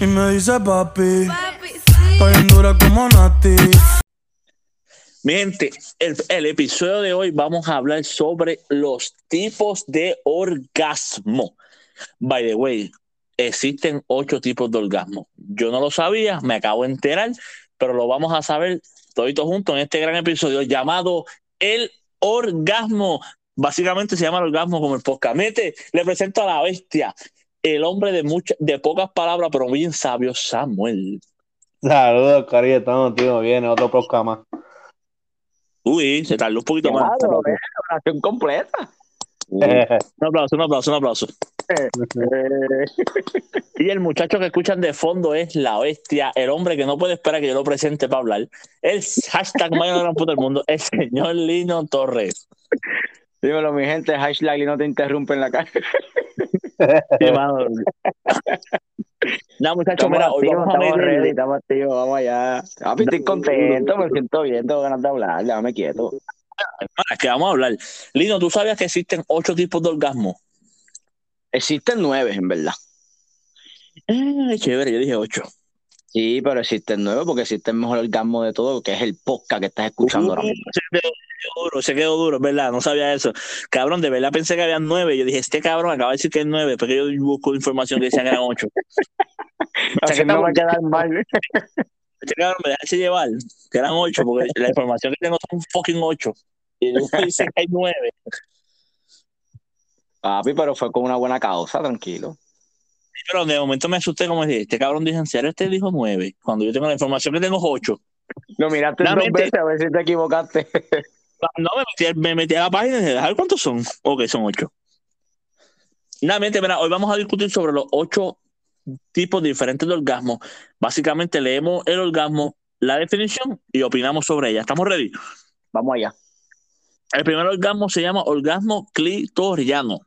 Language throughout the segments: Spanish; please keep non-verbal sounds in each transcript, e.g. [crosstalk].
y me dice papi. Estoy en dura como Nati. Mi gente, el, el episodio de hoy vamos a hablar sobre los tipos de orgasmo. By the way, existen ocho tipos de orgasmo. Yo no lo sabía, me acabo de enterar, pero lo vamos a saber todos juntos en este gran episodio llamado El Orgasmo. Básicamente se llama el orgasmo como el podcast. Mete, le presento a la bestia, el hombre de muchas, de pocas palabras, pero bien sabio, Samuel. Saludos, cariño, estamos, tío, viene otro podcast más. Uy, se tardó un poquito más. Claro, eh, oración completa. Un aplauso, un aplauso, un aplauso. [laughs] Y el muchacho que escuchan de fondo es la bestia, el hombre que no puede esperar que yo lo presente para hablar. El hashtag mayor de gran puta del mundo, el señor Lino Torres. Dímelo, mi gente, hashtag y no te interrumpe en la calle. [laughs] No, muchachos, mira, hoy vamos a estamos ver ready, estamos activos, vamos allá. Papi, estoy contento, me siento bien, tengo ganas de hablar, déjame quieto. es que vamos a hablar. Lino, ¿tú sabías que existen ocho tipos de orgasmo? Existen nueve, en verdad. Eh, chévere, yo dije ocho. Sí, pero existen nueve porque existe el mejor orgasmo de todo, que es el podcast que estás escuchando ahora Uh, mismo. se quedó duro, se quedó duro, es verdad, no sabía eso. Cabrón, de verdad pensé que había nueve. Yo dije, este cabrón acaba de decir que es nueve, porque yo busco información que decían que eran ocho. [laughs] Haciéndome quedar mal. [laughs] Este cabrón me deja llevar, que eran ocho, porque la información que tengo son fucking ocho. Y luego dice que hay nueve. Papi, pero fue con una buena causa, tranquilo. Pero de momento me asusté como dije, este cabrón dice, en serio, este dijo nueve. Cuando yo tengo la información que tengo es ocho. Lo miraste dos veces a ver si te equivocaste. No, me metí, me metí a la página y dije, a ver cuántos son. Ok, son ocho. Nuevamente, mira, hoy vamos a discutir sobre los ocho tipos diferentes de orgasmo. Básicamente leemos el orgasmo, la definición y opinamos sobre ella. ¿Estamos ready? Vamos allá. El primer orgasmo se llama orgasmo clitoriano.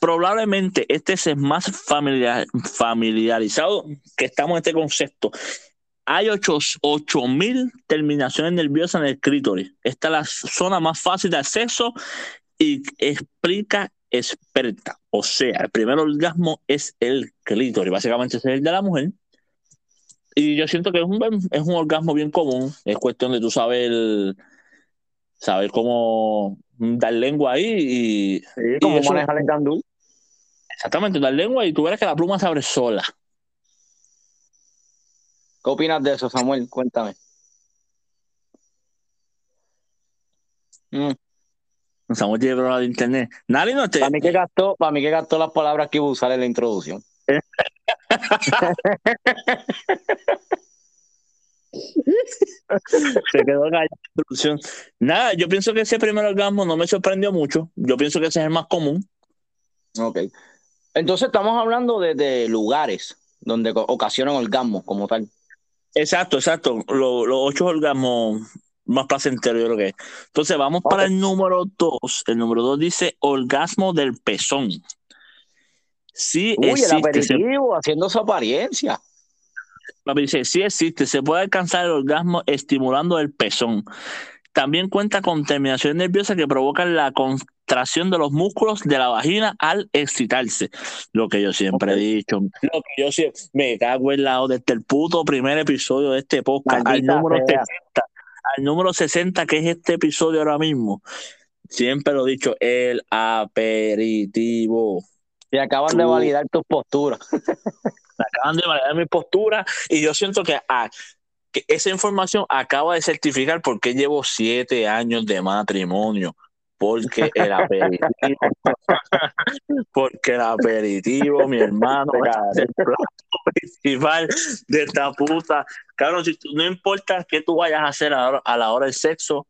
Probablemente este es el más familiar- familiarizado que estamos en este concepto. Hay 8 mil terminaciones nerviosas en el clítoris. Esta es la zona más fácil de acceso y explica experta. O sea, el primer orgasmo es el clítoris. Básicamente es el de la mujer. Y yo siento que es un, es un orgasmo bien común. Es cuestión de tú saber, saber cómo dar lengua ahí y Sí, eso- manejar el candul. Exactamente dar lengua y tú verás que la pluma se abre sola. ¿Qué opinas de eso, Samuel? Cuéntame. Mm. Samuel tiene problemas de internet. Nadie no te. Para mí que gastó, para mí que gastó las palabras que iba a usar en la introducción. [laughs] Se quedó en la introducción. Nada, yo pienso que ese primer orgasmo no me sorprendió mucho. Yo pienso que ese es el más común. Ok. Entonces estamos hablando de, de lugares donde ocasionan orgasmos como tal. Exacto, exacto. Lo- Los ocho orgasmos más placenteros, yo creo que es. Entonces, vamos para el número dos. El número dos dice orgasmo del pezón. Sí Uy, el existe, se, aperitivo haciendo su apariencia. dice, sí existe, se puede alcanzar el orgasmo estimulando el pezón. También cuenta con terminaciones nerviosas que provocan la de los músculos de la vagina al excitarse. Lo que yo siempre he dicho. Lo que yo siempre me cago en la desde el puto primer episodio de este podcast al número sea. 60, al número 60 que es este episodio ahora mismo. Siempre lo he dicho, el aperitivo. Y acaban de validar tus posturas. [laughs] Me acaban de validar mi postura y yo siento que, ah, que esa información acaba de certificar por qué llevo siete años de matrimonio. Porque el aperitivo, [laughs] porque el aperitivo, mi hermano, es el plato principal de esta puta. Cabrón, si tú- no importa qué tú vayas a hacer a la hora, a la hora del sexo,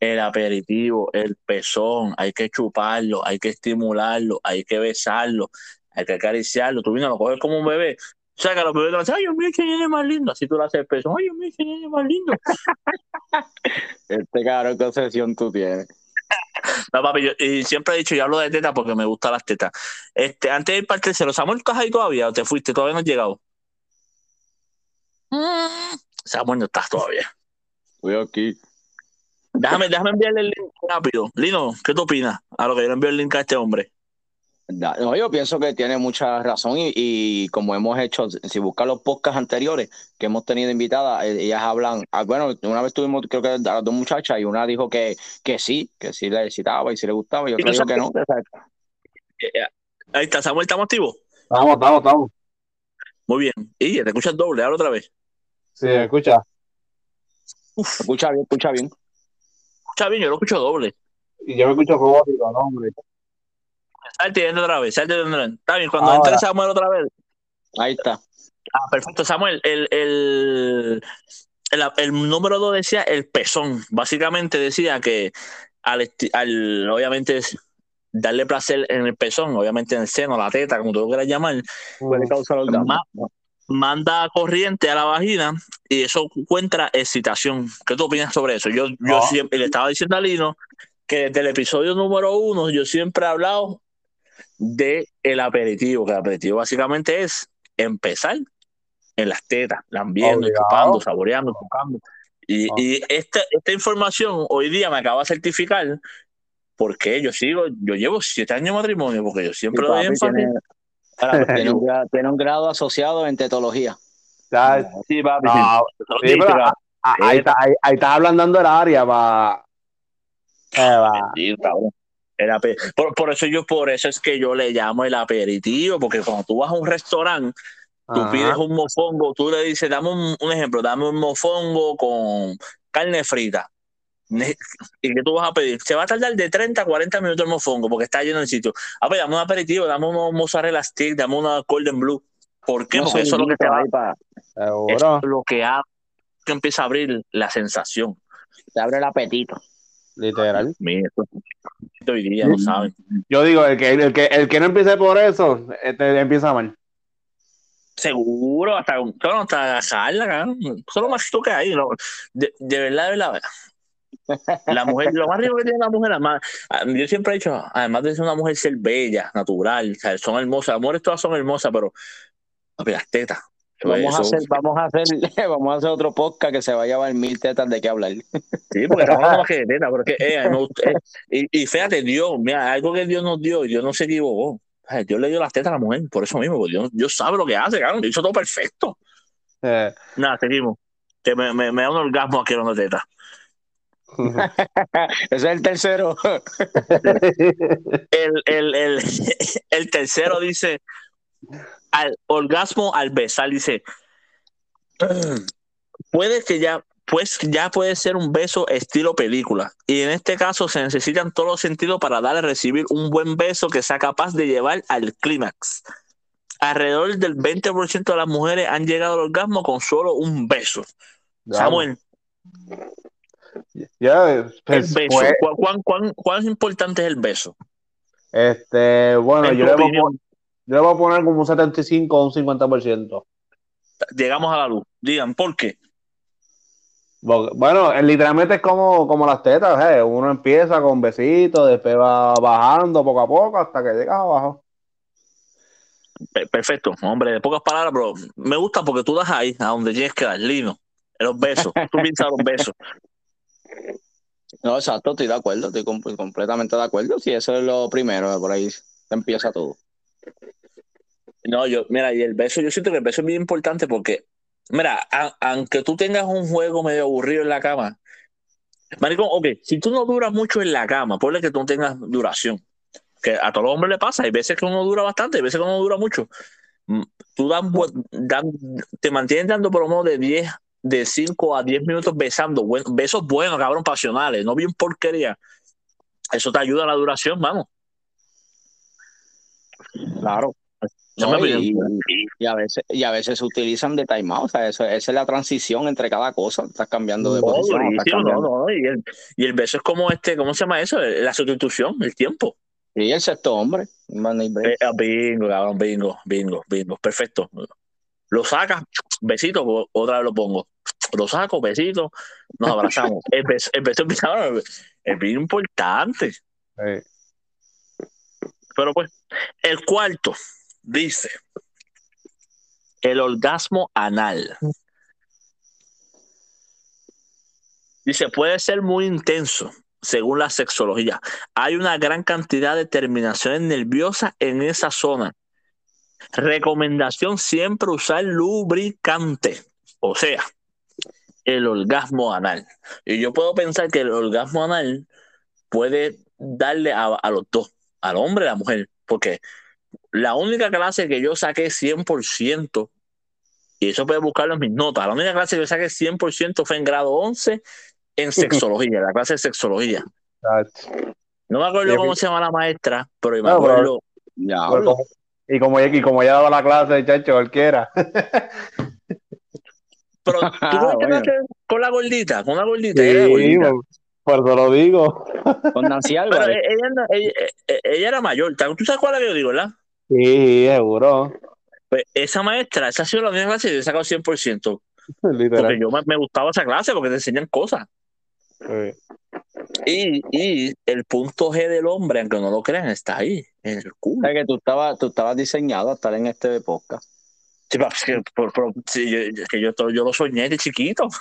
el aperitivo, el pezón, hay que chuparlo, hay que estimularlo, hay que besarlo, hay que acariciarlo. Tú vienes, lo coges como un bebé. O sea, que a los bebés le dicen, ay, Dios mío, qué nene más lindo. Así tú le haces el pezón, ay, Dios mío, qué nene más lindo. [laughs] Este cabrón, qué obsesión tú tienes. No, papi, yo- y siempre he dicho, yo hablo de tetas porque me gustan las tetas. Este, antes de ir para el tercero, Samuel, ¿estás ahí todavía o te fuiste? Todavía no has llegado. Mm, Samuel, no estás todavía. Estoy aquí. Déjame, déjame enviarle el link rápido. Lino, ¿qué tú opinas? A lo que yo le envío el link a este hombre. No, yo pienso que tiene mucha razón y, y como hemos hecho, si buscas los podcasts anteriores que hemos tenido invitadas, eh, ellas hablan, ah, bueno, una vez tuvimos creo que a las dos muchachas y una dijo que, que sí, que sí le excitaba y sí le gustaba y otra dijo que no. Eh, eh, Ahí está, Samuel, ¿estamos activos? Estamos, estamos, estamos. Muy bien. Y te escuchas doble, ahora otra vez. Sí, ¿me escucha. Escucha bien, escucha bien. Escucha bien, yo lo escucho doble. Y yo me escucho robótico, no, hombre. Salte y entra otra vez, salte y entra. Está bien, cuando Ahora. entre Samuel otra vez. Ahí está. Ah, perfecto, Samuel. El, el, el, el número 2 decía el pezón. Básicamente decía que al, al obviamente es darle placer en el pezón, obviamente en el seno, la teta, como tú lo quieras llamar, Puede causar orgasmo. Ma- manda corriente a la vagina y eso encuentra excitación. ¿Qué tú opinas sobre eso? Yo, yo No. siempre le estaba diciendo a Lino que desde el episodio número uno yo siempre he hablado de el aperitivo, que el aperitivo básicamente es empezar en las tetas, lambiendo, Obligado. chupando, saboreando, tocando. Y, Ah. y esta, esta información hoy día me acaba de certificar porque yo sigo, yo llevo siete años de matrimonio, porque yo siempre doy papi, énfasis tiene, [laughs] un grado, tiene un grado asociado en tetología. Ya, Sí, papi. [laughs] no, sí. sí, pero, ah, ah, ahí, está, ahí, ahí estás hablando del área para. [laughs] Sí, cabrón. El por, por eso yo, por eso es que yo le llamo el aperitivo, porque cuando tú vas a un restaurante, tú pides un mofongo, tú le dices, dame un, un ejemplo, dame un mofongo con carne frita. ¿Y qué tú vas a pedir? Se va a tardar de 30 a 40 minutos el mofongo porque está lleno el sitio. A ver, dame un aperitivo, dame unos mozzarella stick, dame una golden blue. ¿Por qué? Porque eso es lo que te va, ahí pa- es Seguro. lo que empieza a abrir la sensación. te abre el apetito. Literal. Mira, hoy día lo saben. Yo digo, el que, el que, el que no empiece por eso, este, empieza mal. Seguro, hasta, claro, hasta agajarla, cabrón. Eso es lo más que hay. ¿no? De, de verdad, de verdad. La mujer, lo más rico que tiene la mujer, además, ah, yo siempre he dicho, además de ser una mujer ser bella, natural, o sea, son hermosas, las mujeres todas son hermosas, pero las tetas. Vamos a hacer, vamos a hacer, vamos a hacer otro podcast que se va a llevar mil tetas de qué hablar. Sí, porque estamos [laughs] hablando más que de tetas, pero es que, eh, gusta- eh, y, y fíjate, Dios, mira, algo que Dios nos dio, y Dios no se equivocó. Ay, Dios le dio las tetas a la mujer, por eso mismo, porque Dios, Dios sabe lo que hace, cabrón, hizo todo perfecto. Eh, Nada, seguimos. Que me, me, me da un orgasmo aquí de tetas. [laughs] Ese es el tercero. [laughs] El, el, el, el tercero dice, al orgasmo al besar, dice, puede que ya, pues ya puede ser un beso estilo película. Y en este caso se necesitan todos los sentidos para dar a recibir un buen beso que sea capaz de llevar al clímax. Alrededor del 20% de las mujeres han llegado al orgasmo con solo un beso. Samuel, Ya, el pues, beso. pues, ¿Cuán, cuán, cuán, importante es el beso? este, bueno, En yo le, yo le voy a poner como un 75 o un 50%. Llegamos a la luz. Digan, ¿por qué? Bueno, eh, literalmente es como, como las tetas, ¿eh? Uno empieza con besitos, después va bajando poco a poco hasta que llegas abajo. Pe- Perfecto, hombre, de pocas palabras, pero me gusta porque tú das ahí, a donde tienes que dar, lino, en los besos. Tú piensas los besos. No, exacto, estoy de acuerdo, estoy com- completamente de acuerdo. Si eso es lo primero, por ahí empieza todo. No, yo, mira, y el beso, yo siento que el beso es bien importante porque, mira, aunque tú tengas un juego medio aburrido en la cama, maricón, ok, si tú no duras mucho en la cama, ponle que tú no tengas duración, que a todos los hombres le pasa, hay veces que uno dura bastante, hay veces que uno dura mucho. Mm, Tú dan, dan- te mantienes dando por lo menos de 10, de 5 a 10 minutos besando, besos buenos, cabrón, pasionales, no bien porquería. Eso te ayuda a la duración, vamos. Claro. No, y, a veces, y a veces se utilizan de timeout, o sea, eso, esa es la transición entre cada cosa. Estás cambiando de No, posición. estás cambiando. no, y el, y el beso es como este, ¿cómo se llama eso? La sustitución, el tiempo. Y el sexto hombre. Eh, ah, bingo, cabrón, bingo, bingo, bingo, perfecto. Lo sacas, besito, otra vez lo pongo. Lo saco, besito, nos abrazamos. [laughs] El beso, el beso es, bien importante. Pero pues, el cuarto dice, el orgasmo anal. Dice, puede ser muy intenso. según la sexología. Hay una gran cantidad de terminaciones nerviosas en esa zona. Recomendación siempre usar lubricante, o sea, el orgasmo anal. Y yo puedo pensar que el orgasmo anal puede darle a, los dos, al hombre y a la mujer, porque la única clase que yo saqué 100%, y eso puede buscarlo en mis notas, la única clase que yo saqué 100% fue en grado 11 en [laughs] sexología, la clase de sexología. No me acuerdo cómo se llama la maestra, pero me No, pero- acuerdo. Y como y como ya daba la clase, chacho, cualquiera. Pero tú [laughs] Ah, no bueno. con la gordita, con la gordita, ella era gordita. Por, eso lo digo. con Nancy Pero Álvarez. e- ella, no- ella, ella- ella era mayor. ¿Tú sabes cuál es la que yo digo, verdad? Sí, seguro. Pues esa maestra, esa ha sido la única clase que yo he sacado 100%. [laughs] Porque Literal. yo me, me gustaba esa clase porque te enseñan cosas. Sí. Y, y el punto G del hombre, aunque no lo crean, está ahí, en el culo. Sabes que tú estabas, tú estabas diseñado a estar en este podcast. Sí, es que, por- por- sí, yo, es que yo, yo lo soñé de chiquito. [laughs]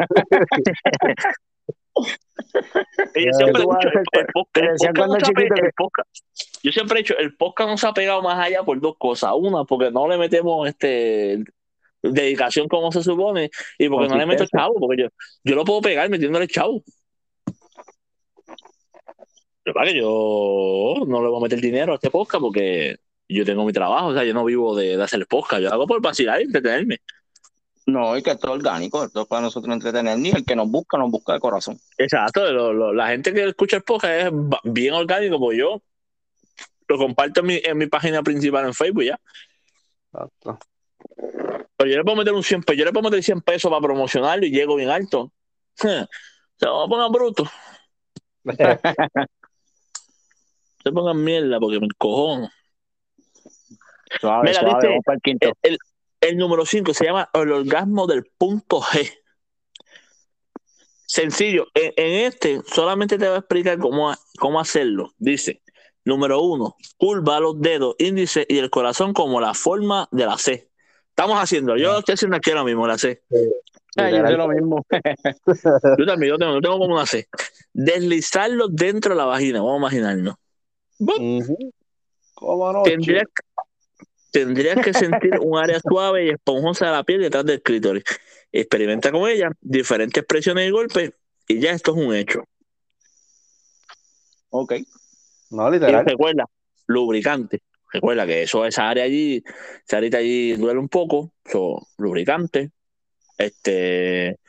[laughs] Yo siempre he dicho, el el podcast no chiquito el podcast- yo siempre he dicho, el podcast no se ha pegado más allá por dos cosas. Una, porque no le metemos este dedicación como se supone, y porque no le meto Consistencia. chavo, porque yo, yo lo puedo pegar metiéndole chavo. Lo que pasa es que yo no le voy a meter dinero a este podcast porque yo tengo mi trabajo, o sea, yo no vivo de, de hacer podcast, yo hago por vacilar y entretenerme. No, y que esto es orgánico, esto es para nosotros entretener. Ni el que nos busca, nos busca de corazón. Exacto, lo- lo- la gente que escucha el podcast es bien orgánico, como yo lo comparto en mi, en mi página principal en Facebook ya. Exacto. Pero yo le puedo meter un 100 pesos, yo le puedo meter 100 pesos para promocionarlo y llego bien alto. [laughs] Se van a poner bruto. [laughs] Se pongan mierda porque me encojono. Suave, Mira, suave, dice- vamos para el quinto. El, el- el número 5 se llama el orgasmo del punto G. Sencillo, en, en este solamente te voy a explicar cómo, cómo hacerlo. Dice, número uno, curva los dedos, índice y el corazón como la forma de la C. Estamos haciendo, yo lo estoy haciendo aquí ahora mismo, la C. Ay, yo lo mismo. Yo también, yo tengo, yo tengo como una C. Deslizarlo dentro de la vagina, vamos a imaginarnos. Ujú. ¿Cómo no? Tendrías, tendrías que sentir un área suave y esponjosa de la piel detrás del clítoris. Experimenta con ella diferentes presiones y golpes y ya esto es un hecho. Ok. No, Y literal. recuerda, lubricante. Recuerda que eso, esa área allí, esa área allí duele un poco. So, lubricante, este,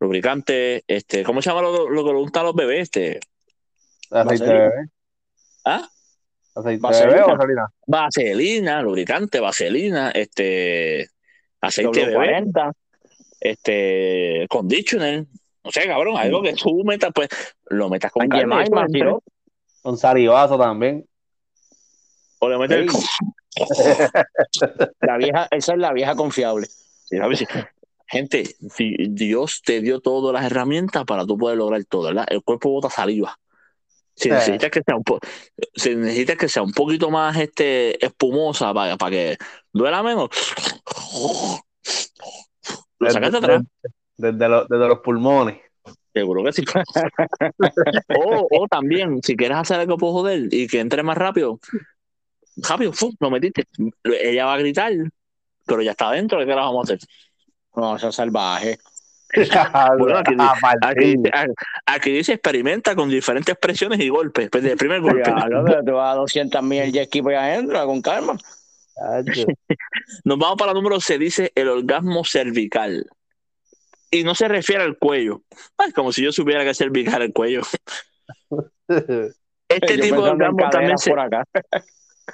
lubricante, este, ¿cómo se llama lo, lo que le gusta a los bebés? Este, Aceite de bebé. ¿ah? ¿Aceite de Vaselina. o vaselina? Vaselina, lubricante, vaselina, este, aceite de bebé. W40. este conditioner, no sé, cabrón, algo que tú metas, pues lo metas con. Un salivazo también. o le metes Ey. [laughs] La vieja, [laughs] esa es la vieja confiable. Sí, gente, di- Dios te dio todas las herramientas para tú poder lograr todo, ¿verdad? El cuerpo bota saliva. Si Sí. necesitas que sea un po- si necesitas que sea un poquito más este espumosa para, para que duela menos, lo sacas de atrás. Desde, los- desde los pulmones. Seguro que sí. [laughs] o, o también, si quieres hacer algo por joder y que entre más rápido, rápido, ¡fum! lo metiste. Ella va a gritar, pero ya está adentro, ¿qué la vamos a hacer? No, eso es salvaje. [laughs] Bueno, aquí, Ah, aquí dice, aquí dice experimenta con diferentes presiones y golpes. Pues, el primer golpe. Claro, pero tú vas a 200 mil el [laughs] jet ahí adentro, con calma. Nos vamos para el número se dice el orgasmo cervical. Y no se refiere al cuello. Ay, como si yo supiera que es cervical el cuello. [laughs] Este Yo tipo de orgasmo también se, por acá.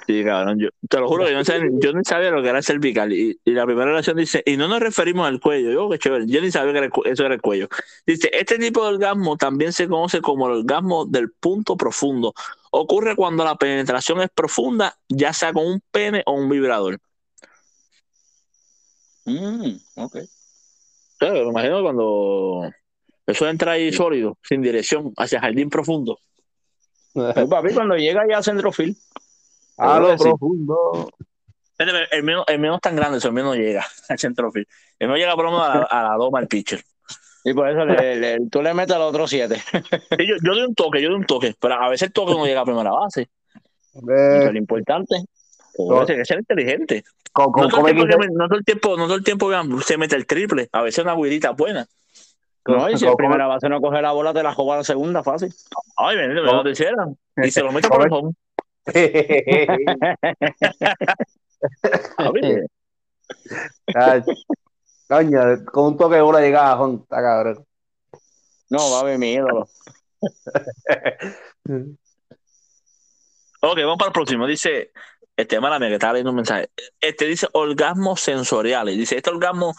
Sí, cabrón, yo te lo juro que yo no sabía, yo ni sabía lo que era cervical. Y, y la primera oración dice, y no nos referimos al cuello. Yo, qué chévere, yo ni sabía que era el eso era el cuello. Dice, este tipo de orgasmo también se conoce como el orgasmo del punto profundo. Ocurre cuando la penetración es profunda, ya sea con un pene o un vibrador. Mm, ok. Claro, me imagino cuando eso entra ahí sólido, sin dirección, hacia jardín profundo. [laughs] Pues, papi, cuando llega ya centrofil. A lo profundo. El mío, el mío no es tan grande, eso, el mío no llega [laughs] al centrofil. El mío llega por lo menos a la, a la doma al pitcher. Y por eso le- le- tú le metes a los otros siete. Sí, yo, yo doy un toque, yo doy un toque, pero a veces el toque no llega a primera base. Eso es Eh, lo importante. Hay que ser inteligente. con, con, No todo, el tiempo, 15 que me- no todo el tiempo, no todo el tiempo vean, se mete el triple. A veces una guirita buena. No, y si primera base no coge la bola, te la juega a la segunda fácil. Ay, ven, me lo tercera. Y se lo mete por el home. A ver, Ay, Coño, con un toque de bola llega a home, está cabrón. No, va a ver mi ídolo. Ok, vamos para el próximo. Dice, este, mala mía, que estaba leyendo un mensaje. Este dice orgasmos sensoriales. Dice, este orgasmo,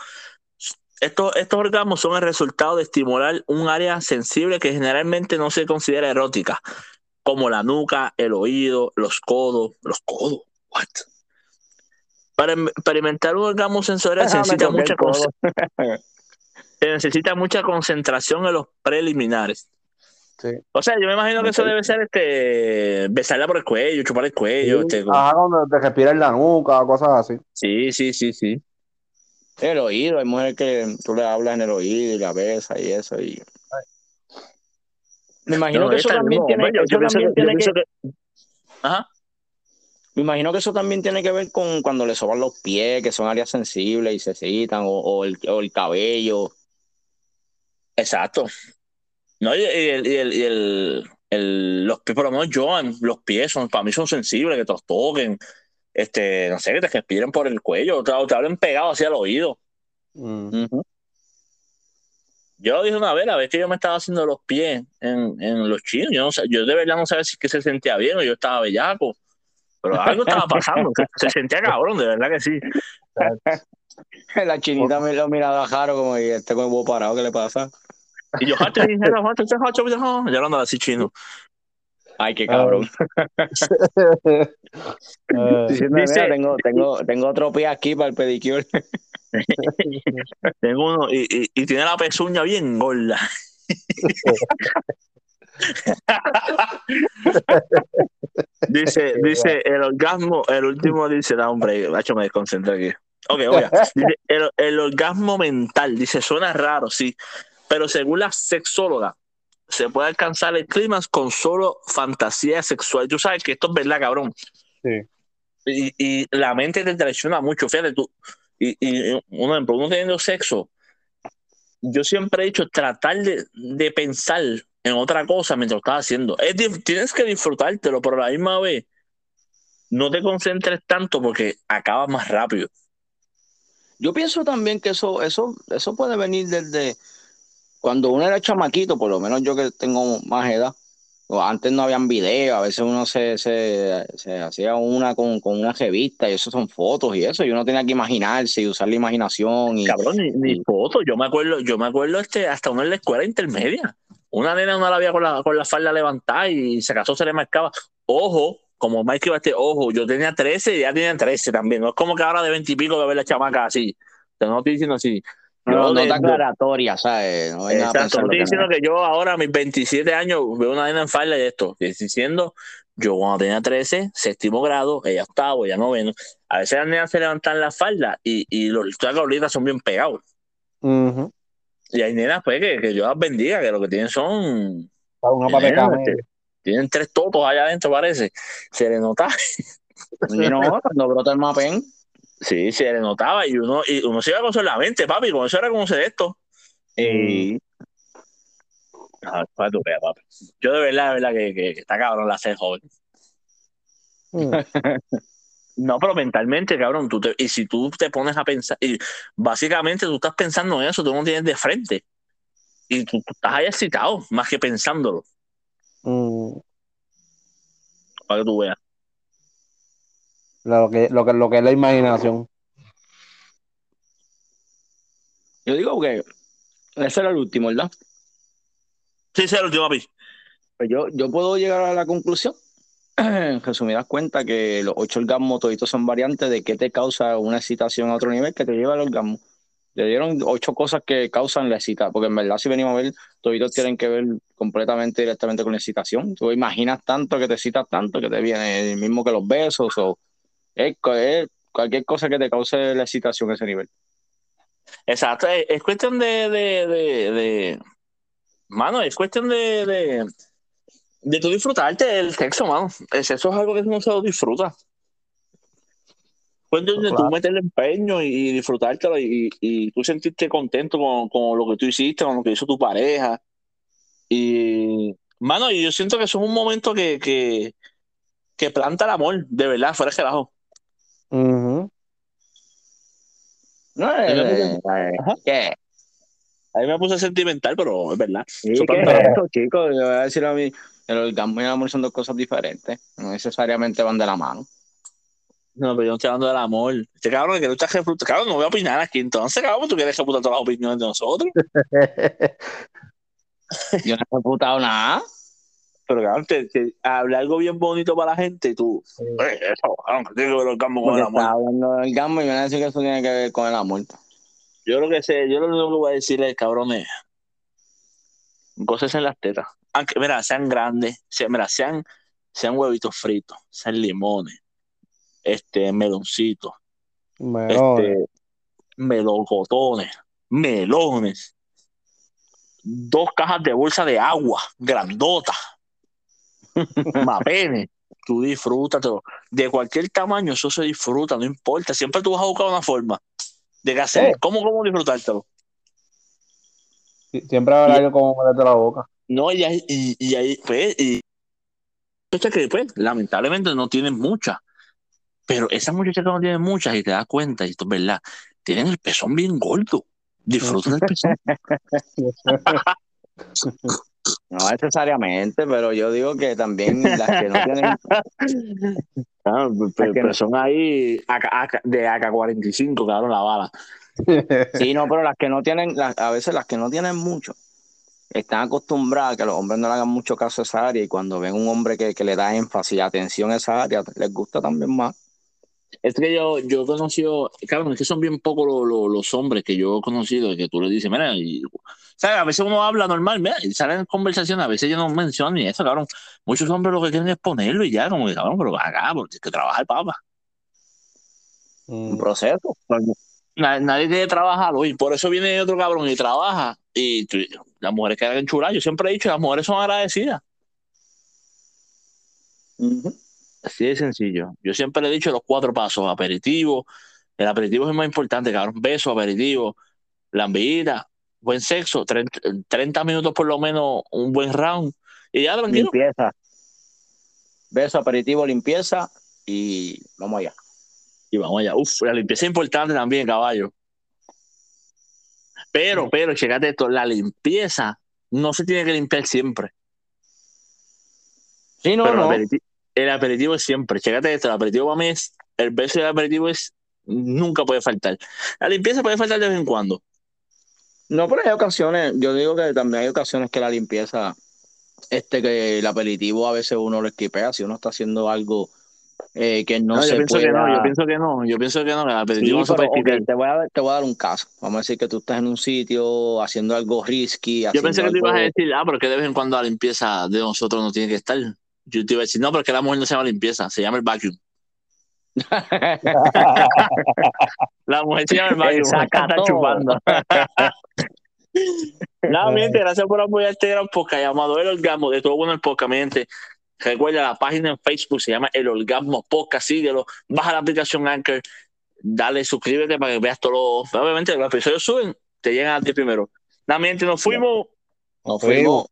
estos, estos orgasmos son el resultado de estimular un área sensible que generalmente no se considera erótica, como la nuca, el oído, los codos. Los codos, what? Para em- experimentar un orgasmo sensorial se Ah, necesita mucha, se [laughs] necesita mucha concentración en los preliminares. Sí. O sea, yo me imagino que eso debe ser este besarla por el cuello, chupar el cuello. este, como- Ajá, cuando te respiras en la nuca, cosas así. Sí, sí, sí, sí. El oído, hay mujeres que tú le hablas en el oído y la besas y eso. Y... Me imagino No, que eso también tiene, hombre, yo- eso yo pienso también que- yo tiene que, pienso que- Ajá. me imagino que eso también tiene que ver con cuando le soban los pies, que son áreas sensibles y se citan, o, o el, o el cabello. Exacto. No, y, el, y el, y el, el- los pies, por lo menos yo, los pies son, para mí son sensibles, que te los toquen, este, no sé, que te respiren por el cuello, te, te hablen pegado hacia el oído. Mm. Yo lo dije una vez, la vez que yo me estaba haciendo los pies en, en los chinos, yo, no sé, yo de verdad no sabía si es que se sentía bien o yo estaba bellaco, pero algo estaba [laughs] pasando, se, se sentía cabrón, de verdad que sí. La chinita me lo miraba a Jaro como, y este con el huevo parado, ¿qué le pasa? Y yo, "Jate, jate, jate, jate, jate, jate", ya hablando así chino. Ay, qué cabrón. [laughs] Diciendo, dice- "Mira, tengo, tengo, tengo otro pie aquí para el pedicure. [laughs] Tengo uno y, y, y tiene la pezuña bien gorda. [laughs] dice, dice el orgasmo, el último dice, da hombre, macho me desconcentré aquí. Ok, oiga, [laughs] dice, el, el orgasmo mental, dice, suena raro, sí, pero según la sexóloga, se puede alcanzar el clímax con solo fantasía sexual. Tú sabes que esto es verdad, cabrón. Sí. Y, y la mente te traiciona mucho, fíjate tú. Y, y un ejemplo, uno teniendo sexo, yo siempre he dicho tratar de, de pensar en otra cosa mientras estás haciendo. Tienes que disfrutártelo, pero a la misma vez no te concentres tanto porque acabas más rápido. Yo pienso también que eso, eso, eso puede venir desde cuando uno era chamaquito, por lo menos yo que tengo más edad. O Antes no habían videos, a veces uno se, se, se hacía una con, con una revista y eso son fotos y eso, y uno tenía que imaginarse y usar la imaginación. Y, Cabrón, ni, ni fotos. Yo me acuerdo, yo me acuerdo este, hasta uno en la escuela intermedia. Una nena no la había con la, con la falda levantada y se casó, se le marcaba. Ojo, como Mike iba este, ojo, yo tenía 13 y ella tenía 13 también. No es como que ahora de 20 y pico que ve la chamaca así. No estoy diciendo así. No, Yo no de- te aclaratoria, ¿sabes? No a Exacto, no estoy que diciendo no que yo ahora a mis 27 años veo una nena en falda y esto. Estoy diciendo, yo cuando tenía 13, séptimo grado, ella octavo, ella noveno. A veces las nenas se levantan la falda y, y los, gorditas son bien pegados. ujú. Y hay nenas, pues, que, que yo las bendiga, que lo que tienen son. De nenas, este, tienen tres totos allá adentro, parece. Se le notaba. Y no, cuando brota el mapen, Sí, se le notaba. Y uno, y uno se iba con eso en la mente, papi. Con eso era conocer esto. Y. Ah, para tu vea, papi. Yo de verdad, de verdad, que, que- que está cabrón la ser joven. Mm. No, pero mentalmente, cabrón, tú te- y si tú te pones a pensar, y básicamente tú estás pensando en eso, tú no tienes de frente. Y tú, tú estás ahí excitado, más que pensándolo, Mm. para que tú veas. Lo que, lo que, lo que es la imaginación. yo digo que ese era el último, ¿verdad? Sí, ese es el último, papi. Pues yo, yo puedo llegar a la conclusión, en [clears throat] resumidas cuentas, que los ocho orgasmos toditos son variantes de qué te causa una excitación a otro nivel que te lleva al orgasmo. Le dieron ocho cosas que causan la excitación, porque en verdad si venimos a ver, toditos tienen que ver completamente directamente con la excitación. Tú imaginas tanto que te excitas tanto que te viene el mismo que los besos o es, es cualquier cosa que te cause la excitación a ese nivel. Exacto, es, es cuestión de, de, de, de- Mano, es cuestión de, de, de tú disfrutarte del sexo, mano. El sexo es algo que no se lo disfruta. Cuestión de tú Claro. meterle empeño y, disfrutártelo y, y tú sentirte contento con, con lo que tú hiciste, con lo que hizo tu pareja. Y, mano, y yo siento que eso es un momento que, que, que planta el amor, de verdad, fuera de relajo. Ujú. No, eh, eh, ¿qué? Ahí me puse sentimental, pero es verdad. Sí, Eso ¿qué es eso, chicos? Yo voy a decir a mí, el orgasmo y el amor son dos cosas diferentes. No necesariamente van de la mano. No, pero yo no estoy hablando del amor. Este cabrón que refutando. Cabrón, no voy a opinar aquí. Entonces, cabrón, tú quieres refutar todas las opiniones de nosotros. [laughs] Yo no he reputado nada. Pero, cabrón, te, te- habla algo bien bonito para la gente y tú. "Eh, eso, cabrón, que tiene que ver el campo con el amor. está hablando del orgasmo y me van a decir que eso tiene que ver con el amor. Yo lo que sé, yo lo único que voy a decirle, cabrón, es. Cosas en las tetas. Aunque, mira, sean grandes, se- mira, sean, sean huevitos fritos, sean limones, este, meloncitos, Melón. este, melocotones, melones, dos cajas de bolsa de agua, grandotas, mapenes, tú disfrútatelo. De cualquier tamaño, eso se disfruta, no importa. Siempre tú vas a buscar una forma de qué hacer. Eh. ¿Cómo, cómo disfrutártelo? Sie- Siempre haber algo como meterte la boca. No, y ahí, y, y ahí, pues, y muchachas que pues, lamentablemente no tienen muchas. Pero esas muchachas que no tienen muchas, y te das cuenta, y esto es verdad, tienen el pezón bien gordo. Disfrutan del pezón. [laughs] No necesariamente, pero yo digo que también las que no tienen. [laughs] Ah, pe- que no. pezón ahí de AK-45, cabrón, la bala. [laughs] Sí, no, pero las que no tienen, las- a veces las que no tienen mucho, están acostumbradas a que los hombres no le hagan mucho caso a esa área y cuando ven un hombre que, que le da énfasis y atención a esa área, les gusta también más. Es que yo, yo he conocido, cabrón, es que son bien pocos los, los- los hombres que yo he conocido que tú le dices, mira, y, ¿sabes? A veces uno habla normal, mira, y salen conversaciones, a veces yo no menciono ni eso, cabrón. Muchos hombres lo que quieren es ponerlo y ya, como que, cabrón, pero acá, porque tienes que trabajar, papá. Un Mm. proceso. Na- nadie quiere trabajar hoy, por eso viene otro cabrón y trabaja, y tú- las mujeres quedan enchuladas. Yo siempre he dicho, las mujeres son agradecidas. Ujú. Así de sencillo. Yo siempre le he dicho los cuatro pasos: aperitivo. El aperitivo es el más importante, cabrón. Beso, aperitivo, lambida, buen sexo, 30, 30 minutos por lo menos, un buen round. Y ya tranquilo. Limpieza. Beso, aperitivo, limpieza y vamos allá. Y vamos allá. Uf, la limpieza es importante también, caballo. Pero, pero, checate esto: la limpieza no se tiene que limpiar siempre. Sí, no, pero no. el, aperitivo, el aperitivo es siempre. Chécate esto, el aperitivo para mí es, el beso y el aperitivo es, nunca puede faltar. La limpieza puede faltar de vez en cuando. No, pero hay ocasiones, yo digo que también hay ocasiones que la limpieza, este, que el aperitivo a veces uno lo esquipea si uno está haciendo algo eh, que no, No, se yo pienso pueda... que no, yo pienso que no, yo pienso que no, el Sí, aperitivo no se pero, te, voy a, te voy a dar un caso. Vamos a decir que tú estás en un sitio haciendo algo risky. Yo pensé que tú ibas a algo- decir, ah, pero que de vez en cuando la limpieza de nosotros no tiene que estar. Yo te iba a decir, no, porque la mujer no se llama limpieza, se llama el vacuum. [laughs] La mujer se llama el vacuum. El saca chupando. [laughs] Nada, mi gente, gracias por apoyar este gran podcast llamado El Orgasmo de todo bueno el podcast, mi gente. Recuerda la página en Facebook, se llama El Orgasmo Podcast, síguelo, baja la aplicación Anchor, dale, suscríbete para que veas todos los. Obviamente, los episodios suben, te llegan a ti primero. Nada, mi gente, nos fuimos. Nos fuimos.